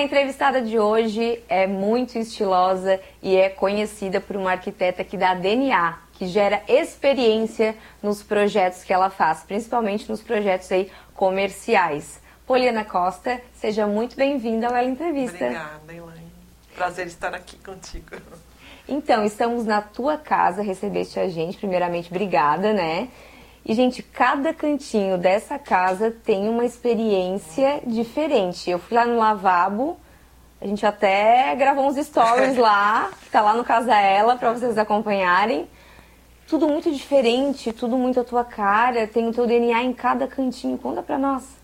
entrevistada de hoje é muito estilosa e é conhecida por uma arquiteta que dá DNA, que gera experiência nos projetos que ela faz, principalmente nos projetos aí comerciais. Poliana Costa, seja muito bem-vinda ao Ela Entrevista. Obrigada, Elaine. Prazer estar aqui contigo. Então, estamos na tua casa, recebeste a gente, primeiramente, obrigada, né? E, gente, cada cantinho dessa casa tem uma experiência diferente. Eu fui lá no lavabo, a gente até gravou uns stories lá, tá lá no Casa Ela, para vocês acompanharem. Tudo muito diferente, tudo muito a tua cara, tem o teu DNA em cada cantinho. Conta pra nós.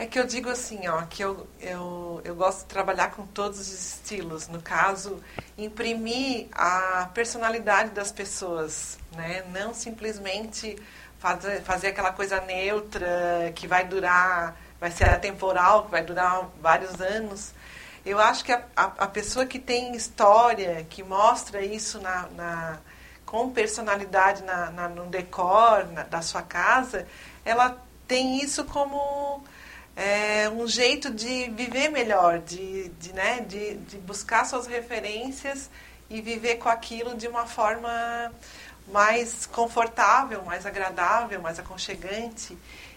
É que eu digo assim, ó, que eu, eu, eu gosto de trabalhar com todos os estilos. No caso, imprimir a personalidade das pessoas, né? Não simplesmente fazer, fazer aquela coisa neutra que vai durar, vai ser atemporal, que vai durar vários anos. Eu acho que a, a, a pessoa que tem história, que mostra isso na, na com personalidade na, na, no decor na, da sua casa, ela tem isso como é, um jeito de viver melhor, de, de, né, de, de buscar suas referências e viver com aquilo de uma forma mais confortável, mais agradável, mais aconchegante.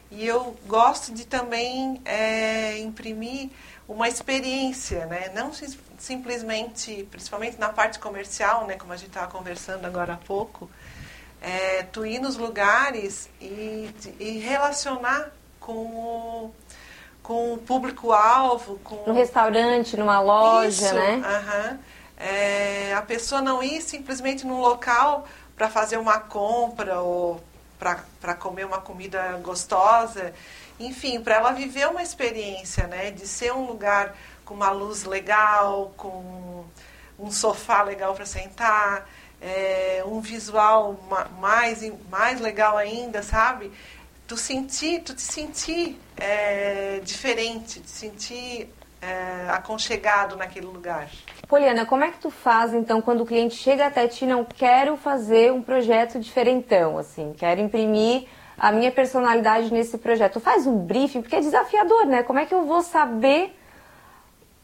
E eu gosto de também é, imprimir uma experiência, né? não simplesmente, principalmente na parte comercial, né? como a gente estava conversando agora há pouco, é, tu ir nos lugares e, e relacionar com o, com o público-alvo. Com... No restaurante, numa loja, Isso, né? Uh -huh. é, a pessoa não ir simplesmente num local para fazer uma compra ou para comer uma comida gostosa. Enfim, para ela viver uma experiência, né? De ser um lugar com uma luz legal, com um sofá legal para sentar, é, um visual mais, mais legal ainda, sabe? Tu sentir, tu te sentir é, diferente, te sentir é, aconchegado naquele lugar. Poliana, como é que tu faz então quando o cliente chega até ti não quero fazer um projeto diferentão, assim, quero imprimir a minha personalidade nesse projeto? Tu faz um briefing porque é desafiador, né? Como é que eu vou saber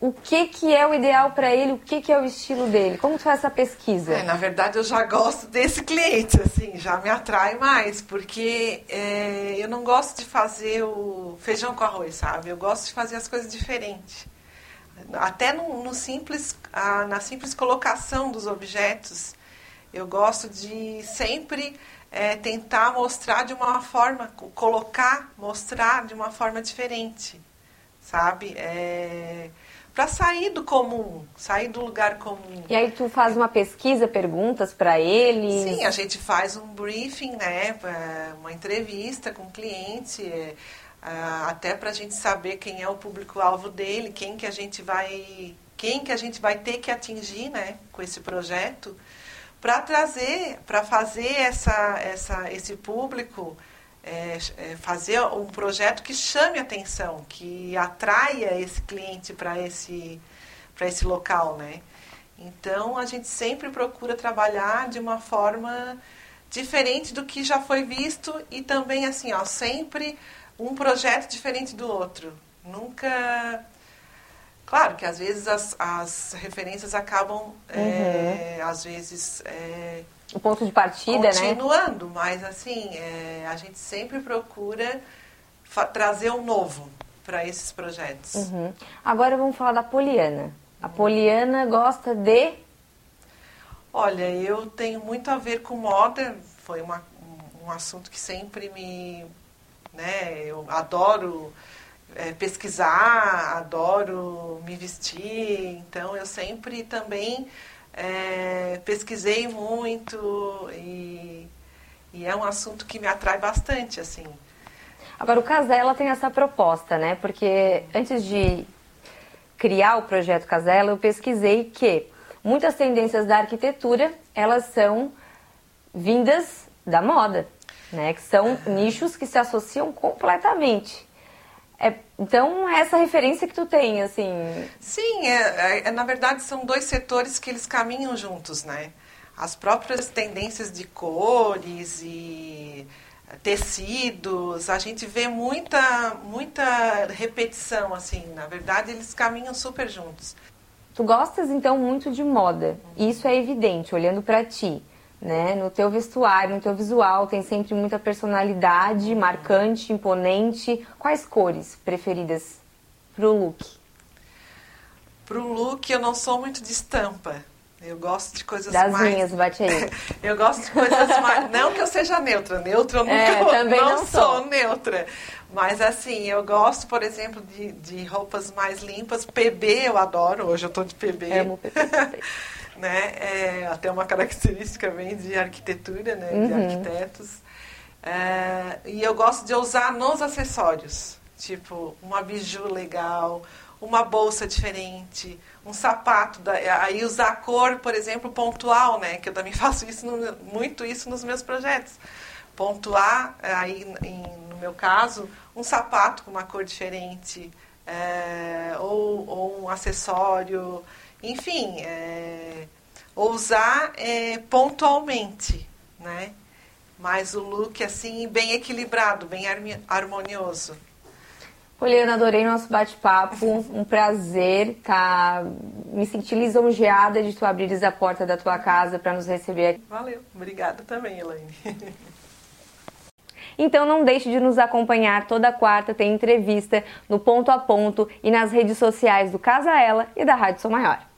o que, que é o ideal para ele, o que, que é o estilo dele? Como tu faz essa pesquisa? É, na verdade, eu já gosto desse cliente, assim, já me atrai mais, porque é, eu não gosto de fazer o feijão com arroz, sabe? Eu gosto de fazer as coisas diferentes. Até no, no simples, a, na simples colocação dos objetos, eu gosto de sempre é, tentar mostrar de uma forma, colocar, mostrar de uma forma diferente, sabe? É, para sair do comum, sair do lugar comum. E aí tu faz uma pesquisa, perguntas para ele? Sim, a gente faz um briefing, né, uma entrevista com o cliente, é, até para a gente saber quem é o público-alvo dele, quem que a gente vai, quem que a gente vai ter que atingir, né, com esse projeto, para trazer, para fazer essa, essa, esse público é, é, fazer um projeto que chame atenção, que atraia esse cliente para esse, esse local, né? Então, a gente sempre procura trabalhar de uma forma diferente do que já foi visto e também, assim, ó, sempre um projeto diferente do outro. Nunca... Claro que às vezes as, as referências acabam, é, uhum. é, às vezes, é, o ponto de partida, Continuando, né? Continuando, mas assim, é, a gente sempre procura trazer um novo para esses projetos. Uhum. Agora vamos falar da Poliana. A Poliana gosta de. Olha, eu tenho muito a ver com moda, foi uma, um assunto que sempre me. Né, eu adoro é, pesquisar, adoro me vestir, então eu sempre também é, pesquisei muito e, e, é um assunto que me atrai bastante, assim. Agora, o Casella tem essa proposta, né? Porque antes de criar o projeto Casella, eu pesquisei que muitas tendências da arquitetura, elas são vindas da moda, né? Que são nichos que se associam completamente. É, então, é essa referência que tu tem, assim... Sim, é, é, é, na verdade são dois setores que eles caminham juntos, né? As próprias tendências de cores e tecidos, a gente vê muita, muita repetição, assim, na verdade eles caminham super juntos. Tu gostas então muito de moda, isso é evidente, olhando para ti, né? No teu vestuário, no teu visual, tem sempre muita personalidade, marcante, imponente. Quais cores preferidas pro look? Pro look eu não sou muito de estampa, eu gosto de coisas das mais. Minhas, bate aí. eu gosto de coisas mais. Não que eu seja neutra, neutra eu nunca é, também não, não sou. sou neutra. Mas assim, eu gosto, por exemplo, de, de roupas mais limpas. PB eu adoro, hoje eu tô de PB. Amo PB. né? É até uma característica bem de arquitetura, né? Uhum. De arquitetos. É, e eu gosto de usar nos acessórios. Tipo, uma biju legal, uma bolsa diferente, um sapato, da, aí usar a cor, por exemplo, pontual, né? Que eu também faço isso no, muito isso nos meus projetos. Pontuar, aí em, no meu caso, um sapato com uma cor diferente, é, ou, ou, um acessório, enfim, é, usar é, pontualmente, né? Mas o look assim bem equilibrado, bem harmonioso. Poliana, adorei nosso bate-papo. Um prazer, tá? Me senti lisonjeada de tu abrires a porta da tua casa para nos receber. Valeu, obrigada também, Elaine. Então não deixe de nos acompanhar toda quarta, tem entrevista no Ponto a Ponto e nas redes sociais do Casa Ela e da Rádio Sou Maior.